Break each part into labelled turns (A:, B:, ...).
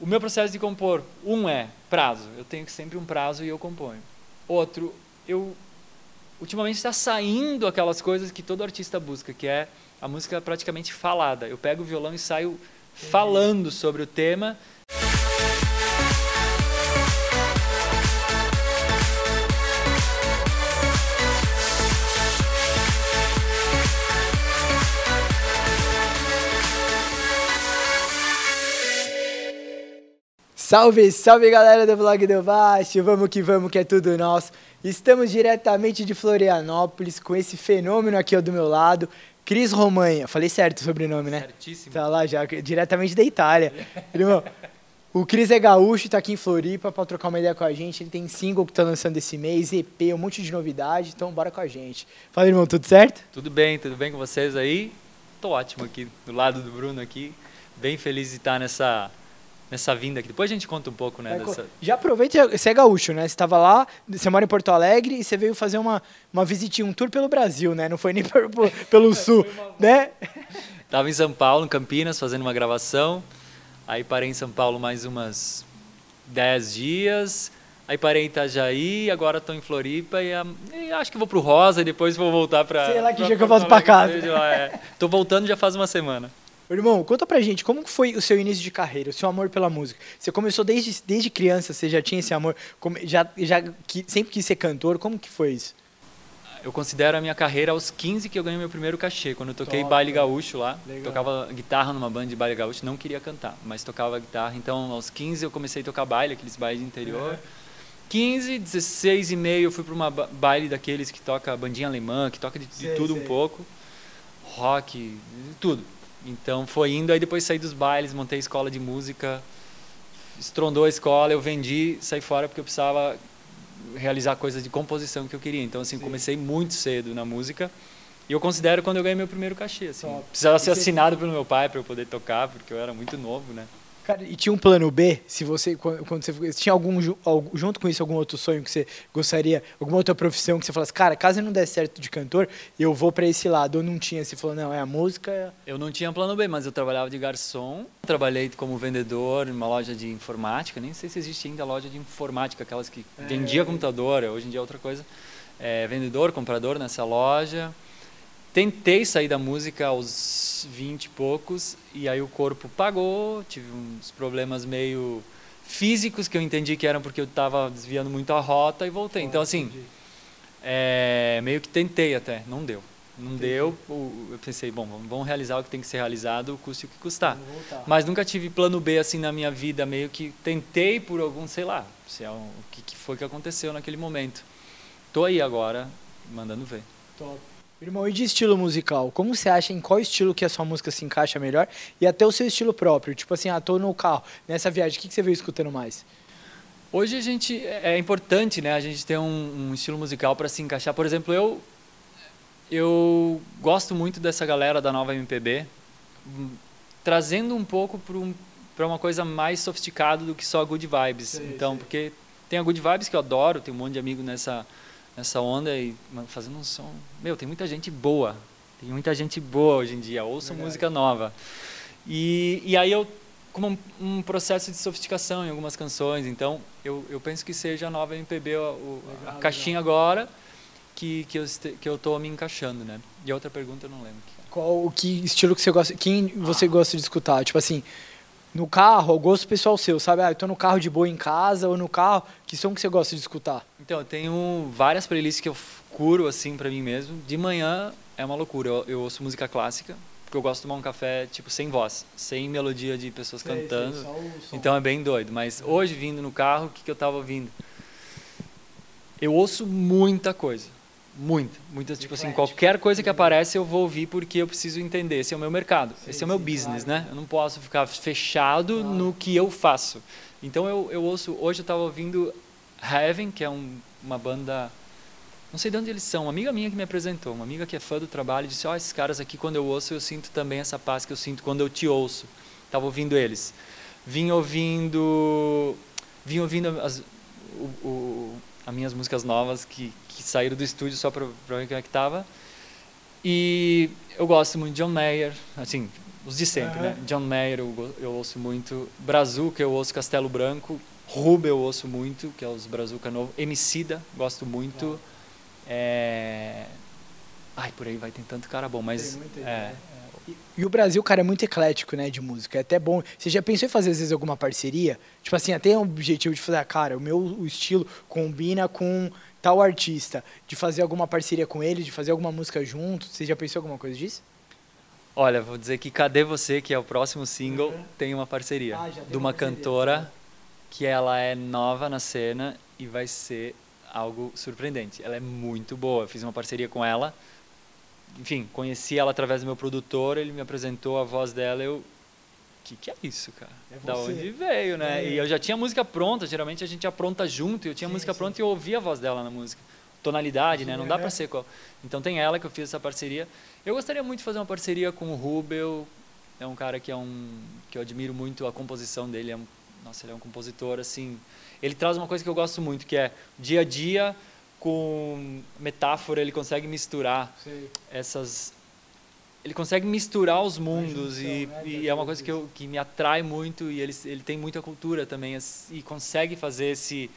A: o meu processo de compor, um é prazo. Eu tenho sempre um prazo e eu componho. Outro, eu ultimamente está saindo aquelas coisas que todo artista busca, que é a música praticamente falada. Eu pego o violão e saio falando sobre o tema.
B: Salve, salve galera do Vlog do Baixo, vamos que vamos que é tudo nosso. Estamos diretamente de Florianópolis com esse fenômeno aqui ó, do meu lado, Cris Romanha. Falei certo o sobrenome, né?
A: Certíssimo.
B: Tá lá já, diretamente da Itália. Irmão, o Cris é gaúcho, tá aqui em Floripa para trocar uma ideia com a gente. Ele tem single que tá lançando esse mês, EP, um monte de novidade, então bora com a gente. Fala, irmão, tudo certo?
A: Tudo bem, tudo bem com vocês aí? Tô ótimo aqui, do lado do Bruno aqui. Bem feliz de estar nessa nessa vinda aqui. Depois a gente conta um pouco, né? Dessa...
B: Já aproveita, você é gaúcho, né? Você estava lá, você mora em Porto Alegre e você veio fazer uma, uma visitinha, um tour pelo Brasil, né? Não foi nem por, por, pelo sul, né?
A: Tava em São Paulo, em Campinas, fazendo uma gravação. Aí parei em São Paulo mais umas 10 dias. Aí parei em Itajaí, agora estou em Floripa e, e, acho que vou pro Rosa e depois vou voltar para.
B: Sei lá que dia que eu volto para casa.
A: É. Tô voltando já faz uma semana.
B: Irmão, conta pra gente, como foi o seu início de carreira, o seu amor pela música? Você começou desde, desde criança, você já tinha esse amor, já, já sempre quis ser cantor, como que foi isso?
A: Eu considero a minha carreira aos 15 que eu ganhei meu primeiro cachê, quando eu toquei Top, baile gaúcho lá, legal. tocava guitarra numa banda de baile gaúcho, não queria cantar, mas tocava guitarra, então aos 15 eu comecei a tocar baile, aqueles bailes de interior. 15, 16 e meio eu fui para uma baile daqueles que toca bandinha alemã, que toca de, de sei, tudo sei. um pouco, rock, tudo. Então foi indo, aí depois saí dos bailes, montei escola de música, estrondou a escola, eu vendi, saí fora porque eu precisava realizar coisas de composição que eu queria. Então assim, Sim. comecei muito cedo na música. E eu considero quando eu ganhei meu primeiro cachê, assim. Precisava ser assinado pelo meu pai para eu poder tocar, porque eu era muito novo, né?
B: Cara, e tinha um plano B? Se você, quando você tinha algum junto com isso algum outro sonho que você gostaria, alguma outra profissão que você falasse, cara, caso não der certo de cantor, eu vou para esse lado. Ou não tinha? Você falou, não, é a música.
A: Eu não tinha plano B, mas eu trabalhava de garçom, trabalhei como vendedor em uma loja de informática. Nem sei se existe ainda loja de informática, aquelas que é, vendia computador. Hoje em dia é outra coisa. É, vendedor, comprador nessa loja. Tentei sair da música aos 20 e poucos e aí o corpo pagou, tive uns problemas meio físicos que eu entendi que eram porque eu estava desviando muito a rota e voltei. então assim, é, meio que tentei até, não deu. Não entendi. deu, eu pensei, bom, vamos realizar o que tem que ser realizado, custe o que custar. Mas nunca tive plano B assim na minha vida, meio que tentei por algum, sei lá, se é um, o que, que foi que aconteceu naquele momento. Tô aí agora, mandando ver.
B: Top. Irmão, e de estilo musical? Como você acha em qual estilo que a sua música se encaixa melhor? E até o seu estilo próprio? Tipo assim, ah, tô no carro, nessa viagem, o que, que você veio escutando mais?
A: Hoje a gente é importante, né, a gente ter um, um estilo musical para se encaixar. Por exemplo, eu eu gosto muito dessa galera da nova MPB, trazendo um pouco para um, uma coisa mais sofisticada do que só good vibes. Sim, então, sim. porque tem a good vibes que eu adoro, tem um monte de amigo nessa nessa onda e fazendo um som. Meu, tem muita gente boa. Tem muita gente boa hoje em dia. Ouça Verdade. música nova. E, e aí eu como um, um, processo de sofisticação em algumas canções. Então, eu, eu penso que seja a nova MPB, o, a caixinha agora, que, que, eu, que eu tô me encaixando, né? E a outra pergunta eu não lembro.
B: Qual o que estilo que você gosta, quem você ah. gosta de escutar? Tipo assim, no carro, o gosto pessoal seu, sabe? Ah, eu tô no carro de boa em casa ou no carro, que som que você gosta de escutar?
A: Então, eu tenho várias playlists que eu curo assim para mim mesmo. De manhã é uma loucura, eu, eu, ouço música clássica, porque eu gosto de tomar um café tipo sem voz, sem melodia de pessoas sei, cantando. Sei, então é bem doido, mas hoje vindo no carro, o que que eu tava ouvindo? Eu ouço muita coisa. Muita, muitas, tipo assim, qualquer coisa que aparece eu vou ouvir porque eu preciso entender. Esse é o meu mercado, sim, esse é o meu sim, business, claro. né? Eu não posso ficar fechado claro. no que eu faço. Então eu, eu ouço, hoje eu estava ouvindo Heaven, que é um, uma banda, não sei de onde eles são, uma amiga minha que me apresentou, uma amiga que é fã do trabalho, disse: Ó, oh, esses caras aqui, quando eu ouço, eu sinto também essa paz que eu sinto quando eu te ouço. Estava ouvindo eles. Vim ouvindo, vim ouvindo as, o, o, as minhas músicas novas que que saíram do estúdio só para ver como é que tava. E eu gosto muito de John Mayer, assim, os de sempre, uhum. né? John Mayer eu, eu ouço muito, Brazuca eu ouço Castelo Branco, Ruba eu ouço muito, que é os Brazuca novo, Emicida, gosto muito. É... Ai, por aí vai, tem tanto cara bom, mas... é,
B: né? E, e, o Brasil, cara, é muito eclético, né, de música. É até bom. Você já pensou em fazer, às vezes, alguma parceria? Tipo assim, até um objetivo de fazer, ah, cara, o meu o estilo combina com tal artista. De fazer alguma parceria com ele, de fazer alguma música junto. Você já pensou alguma coisa disso?
A: Olha, vou dizer que Cadê Você, que é o próximo single, uhum. tem uma parceria. Ah, de uma, cantora que ela é nova na cena e vai ser algo surpreendente. Ela é muito boa. Eu fiz uma parceria com ela. Enfim, conheci ela através do meu produtor, ele me apresentou a voz dela, eu o que, que é isso, cara? É da onde veio, né? É. E eu já tinha música pronta, geralmente a gente apronta junto, e eu tinha sim, música sim. pronta e eu ouvia a voz dela na música. Tonalidade, sim, né? Não dá é. para ser qual. Então tem ela que eu fiz essa parceria. Eu gostaria muito de fazer uma parceria com o Rubel. É um cara que é um que eu admiro muito a composição dele, é um, nossa, ele é um compositor assim. Ele traz uma coisa que eu gosto muito, que é dia a dia com metáfora, ele consegue misturar essas ele consegue misturar os mundos junção, e, né? e, é uma coisa que, eu, que me atrai muito e ele, ele tem muita cultura também e consegue fazer esse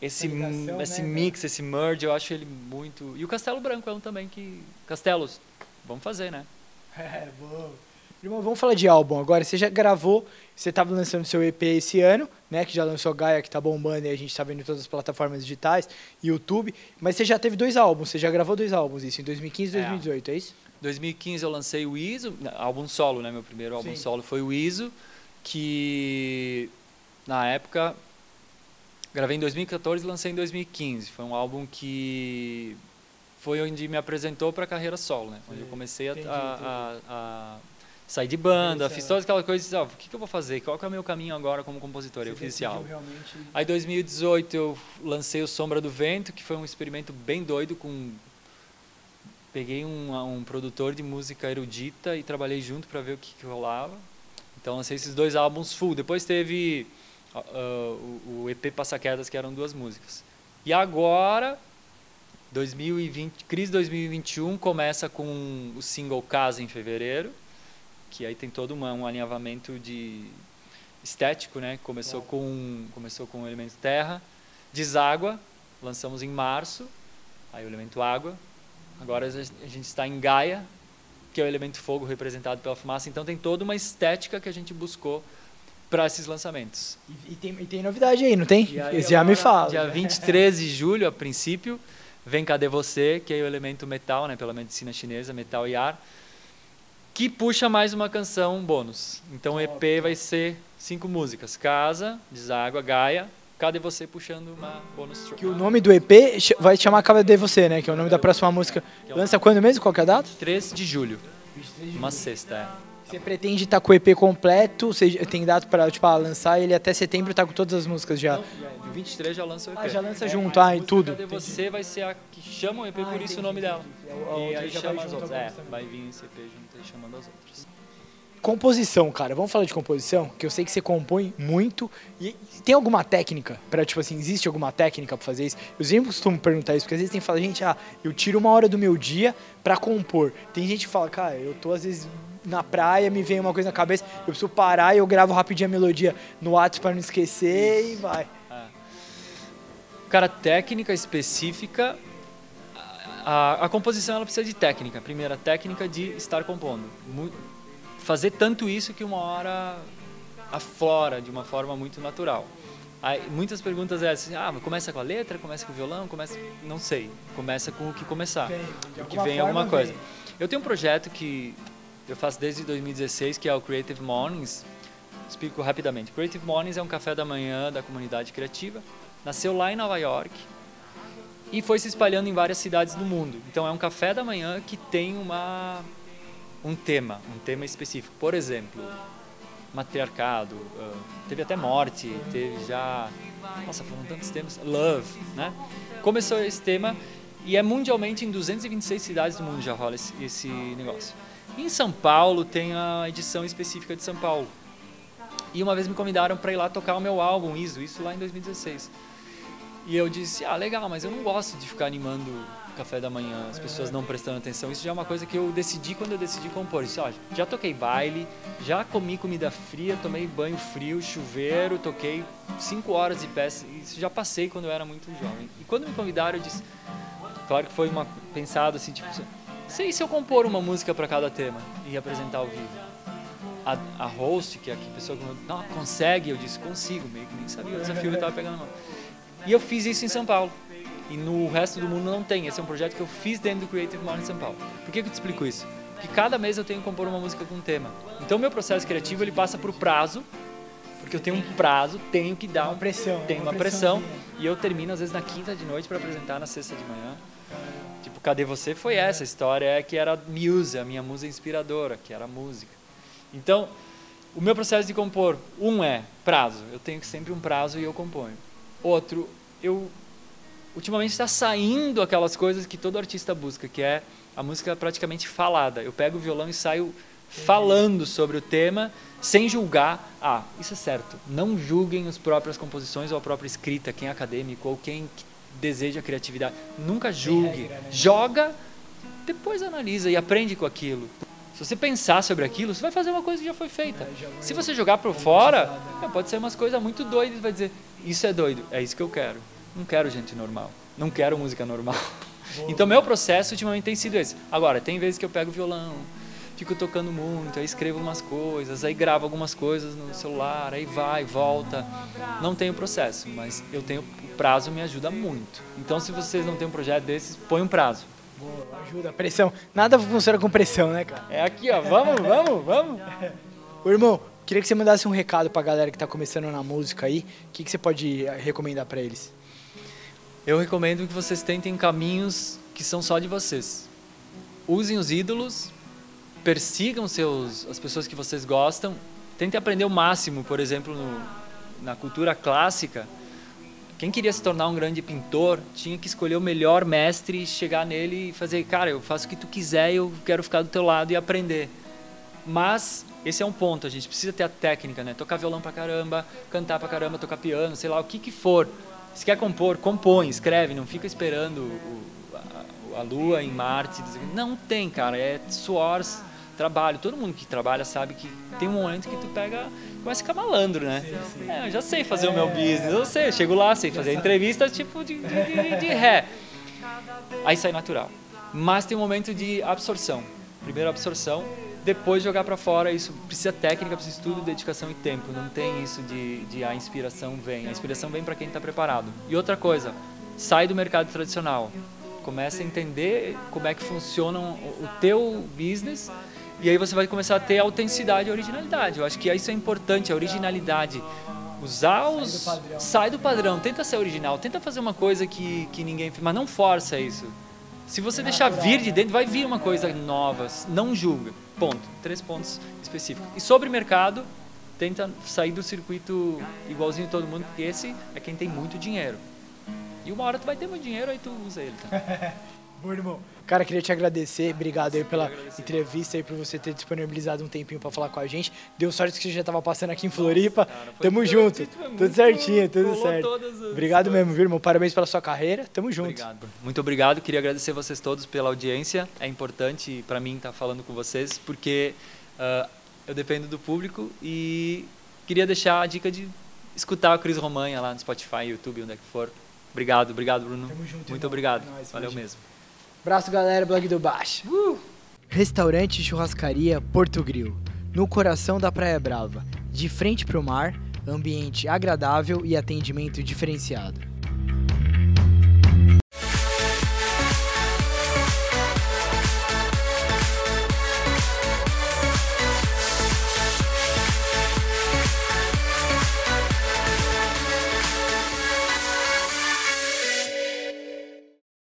A: esse, ligação, esse né, mix, esse merge, eu acho ele muito. E o Castelo Branco é um também que. Castelos, vamos fazer, né?
B: É, bom. Irmão, vamos falar de álbum agora. Você já gravou, você estava lançando seu EP esse ano, né? Que já lançou Gaia, que tá bombando e a gente está vendo em todas as plataformas digitais, YouTube. Mas você já teve dois álbuns, você já gravou dois álbuns, isso, em 2015 e 2018, é, é isso?
A: 2015 eu lancei o ISO, álbum solo, né? Meu primeiro álbum Sim. solo foi o ISO, que na época Gravei em 2014 e lancei em 2015. Foi um álbum que foi onde me apresentou para a carreira solo, né? Onde eu comecei a, a, a, sair de banda, fiz todas aquelas coisas, ó, o que, que, eu vou fazer? Qual é o meu caminho agora como compositor? Você eu fiz esse álbum. Realmente... Aí em 2018 eu lancei o Sombra do Vento, que foi um experimento bem doido com peguei um, um produtor de música erudita e trabalhei junto para ver o que, que rolava. Então lancei esses dois álbuns full. Depois teve uh, o, o, EP Passaquedas, que eram duas músicas. E agora, 2020, crise 2021 começa com o single Casa em fevereiro, que aí tem todo uma, um alinhavamento de estético, né? Começou com começou com o elemento terra, deságua, lançamos em março, aí o elemento água. Agora a gente está em Gaia, que é o elemento fogo representado pela fumaça. Então tem toda uma estética que a gente buscou para esses lançamentos.
B: E, e, tem, e, tem, novidade aí, não tem? Aí, já me fala.
A: Dia 23 de julho, a princípio, vem Cadê Você, que é o elemento metal, né, pela medicina chinesa, metal e ar, que puxa mais uma canção bônus. Então o EP vai ser cinco músicas: Casa, Deságua, Gaia, Cadê Você puxando uma bônus track.
B: Que o nome do EP vai chamar Cadê Você, né? Que é o nome da próxima música. É Lança quando mesmo? Qual é a data?
A: 3 de julho. Uma sexta, é.
B: Você pretende estar tá com o EP completo? Você tem dado para tipo, ah, lançar ele até setembro tá com todas as músicas já? Não,
A: 23 já lança o EP.
B: Ah, já lança é, junto, ah, e tudo.
A: Cadê você vai ser a que chama o EP, ah, por isso entendi, o nome dela. É e aí chama as outras. É, vai vir esse EP junto e chamando as outras.
B: Composição, cara. Vamos falar de composição? Que eu sei que você compõe muito. E tem alguma técnica para tipo assim, existe alguma técnica para fazer isso? Eu sempre costumo perguntar isso, porque às vezes tem que falar, gente, ah, eu tiro uma hora do meu dia para compor. Tem gente que fala, cara, eu tô às vezes na praia, me vem uma coisa na cabeça, eu preciso parar e eu gravo rapidinho a melodia no WhatsApp para não esquecer Isso. e vai. É.
A: Cara, técnica específica, a, a, composição ela precisa de técnica. Primeiro, a técnica de estar compondo. fazer tanto isso que uma hora aflora de uma forma muito natural. Aí, muitas perguntas é assim, ah, começa com a letra, começa com o violão, começa, não sei, começa com o que começar, vem, o que vem alguma coisa. Vem. Eu tenho um projeto que eu faço desde 2016, que é o Creative Mornings. Explico rapidamente. Creative Mornings é um café da manhã da comunidade criativa. Nasceu lá em Nova York e foi se espalhando em várias cidades do mundo. Então é um café da manhã que tem uma um tema, um tema específico. Por exemplo, matriarcado, uh, teve até morte, teve já, nossa, foram tantos temas, love, né? Começou esse tema e é mundialmente em 226 cidades do mundo já rola esse, esse negócio. Em São Paulo tem a edição específica de São Paulo. E uma vez me convidaram para ir lá tocar o meu álbum ISO, isso lá em 2016. E eu disse, ah, legal, mas eu não gosto de ficar animando café da manhã, as pessoas não prestando atenção. Isso já é uma coisa que eu decidi quando eu decidi compor. disse, ó, já toquei baile, já comi comida fria, tomei banho frio, chuveiro, toquei cinco horas de peça. Isso já passei quando eu era muito jovem. E quando me convidaram, eu disse, claro que foi uma pensado assim, tipo, sei se eu compor uma música para cada tema e apresentar ao vivo. A, a host, que é a pessoa que não consegue, eu disse, consigo, meio que nem sabia o desafio que eu estava pegando na mão. E eu fiz isso em São Paulo. E no resto do mundo não tem. Esse é um projeto que eu fiz dentro do Creative em São Paulo. Por que, que eu te explico isso? Porque cada mês eu tenho que compor uma música com um tema. Então meu processo criativo ele passa por prazo, porque eu tenho um prazo, tenho que dar
B: uma pressão,
A: tenho uma, uma pressão e eu termino às vezes na quinta de noite para apresentar na sexta de manhã. Tipo, cadê você? Foi essa a história é que era Muse, a minha musa inspiradora, que era a música. Então, o meu processo de compor, um é prazo, eu tenho sempre um prazo e eu componho. Outro, eu ultimamente está saindo aquelas coisas que todo artista busca, que é a música praticamente falada. Eu pego o violão e saio falando sobre o tema sem julgar. Ah, isso é certo. Não julguem as próprias composições ou a própria escrita, quem é acadêmico ou quem deseja criatividade. Nunca julgue. Regra, né? Joga, depois analisa e aprende com aquilo. Se você pensar sobre aquilo, você vai fazer uma coisa que já foi feita. É, Se você jogar para fora, é, pode ser umas coisas muito doidas, vai dizer, isso é doido, é isso que eu quero. Não quero gente normal, não quero música normal. Então meu processo ultimamente tem sido esse. Agora, tem vezes que eu pego o violão, fico tocando muito, aí escrevo umas coisas, aí gravo algumas coisas no celular, aí vai, volta. Não tenho processo, mas eu tenho o prazo me ajuda muito. Então se vocês não têm um projeto desses, põe um prazo.
B: Boa, ajuda, pressão. Nada funciona com pressão, né, cara?
A: É aqui, ó. Vamos, vamos, vamos.
B: Ô, irmão, queria que você mandasse um recado pra galera que tá começando na música aí. O que, que você pode eh, recomendar para eles?
A: Eu recomendo que vocês tentem caminhos que são só de vocês. Usem os ídolos, persigam seus, as pessoas que vocês gostam, tentem aprender o máximo, por exemplo, no, na cultura clássica quem queria se tornar um grande pintor tinha que escolher o melhor mestre, chegar nele e fazer, cara, eu faço o que tu quiser, eu quero ficar do teu lado e aprender. Mas esse é um ponto, a gente precisa ter a técnica, né? Tocar violão pra caramba, cantar pra caramba, tocar piano, sei lá, o que que for. Se quer compor, compõe, escreve, não fica esperando o, a, a, lua em Marte. Não tem, cara, é suor, trabalho. Todo mundo que trabalha sabe que tem um momento que tu pega começa a ficar malandro, né? Sim, sim. É, eu já sei fazer é. o meu business, eu sei, eu chego lá, sei fazer entrevista tipo de, de, de, de ré. Aí sai natural. Mas tem um momento de absorção. Primeiro absorção, depois jogar para fora. Isso precisa técnica, precisa estudo, dedicação e tempo. Não tem isso de, de a inspiração vem. A inspiração vem para quem está preparado. E outra coisa, sai do mercado tradicional. Começa a entender como é que funciona o teu business e aí você vai começar a ter autenticidade e originalidade. Eu acho que isso é importante, a originalidade. Usar os. Sai do padrão. Sai do padrão. Tenta ser original, tenta fazer uma coisa que, que ninguém. Mas não força isso. Se você deixar vir de dentro, vai vir uma coisa nova. Não julga. Ponto. Três pontos específicos. E sobre mercado, tenta sair do circuito igualzinho todo mundo, porque esse é quem tem muito dinheiro. E uma hora tu vai ter muito dinheiro, aí tu usa ele. Tá?
B: Bom, irmão. Cara, queria te agradecer. Obrigado aí pela entrevista e por você ter disponibilizado um tempinho para falar com a gente. Deu sorte que você já estava passando aqui em Floripa. Cara, Tamo junto. Tudo certinho, tudo certo. Obrigado mesmo, viu, irmão? Parabéns pela sua carreira. Tamo junto.
A: Obrigado. Muito obrigado. Queria agradecer vocês todos pela audiência. É importante para mim estar tá falando com vocês, porque uh, eu dependo do público e queria deixar a dica de escutar o Cris Romanha lá no Spotify, YouTube, onde é que for. Obrigado, obrigado, Bruno. Tamo junto, Muito irmão. obrigado. É nóis, Valeu mesmo.
B: Abraço, galera, blog do Baixo. Uh! Restaurante Churrascaria Porto Grill, no coração da Praia Brava, de frente para o mar, ambiente agradável e atendimento diferenciado.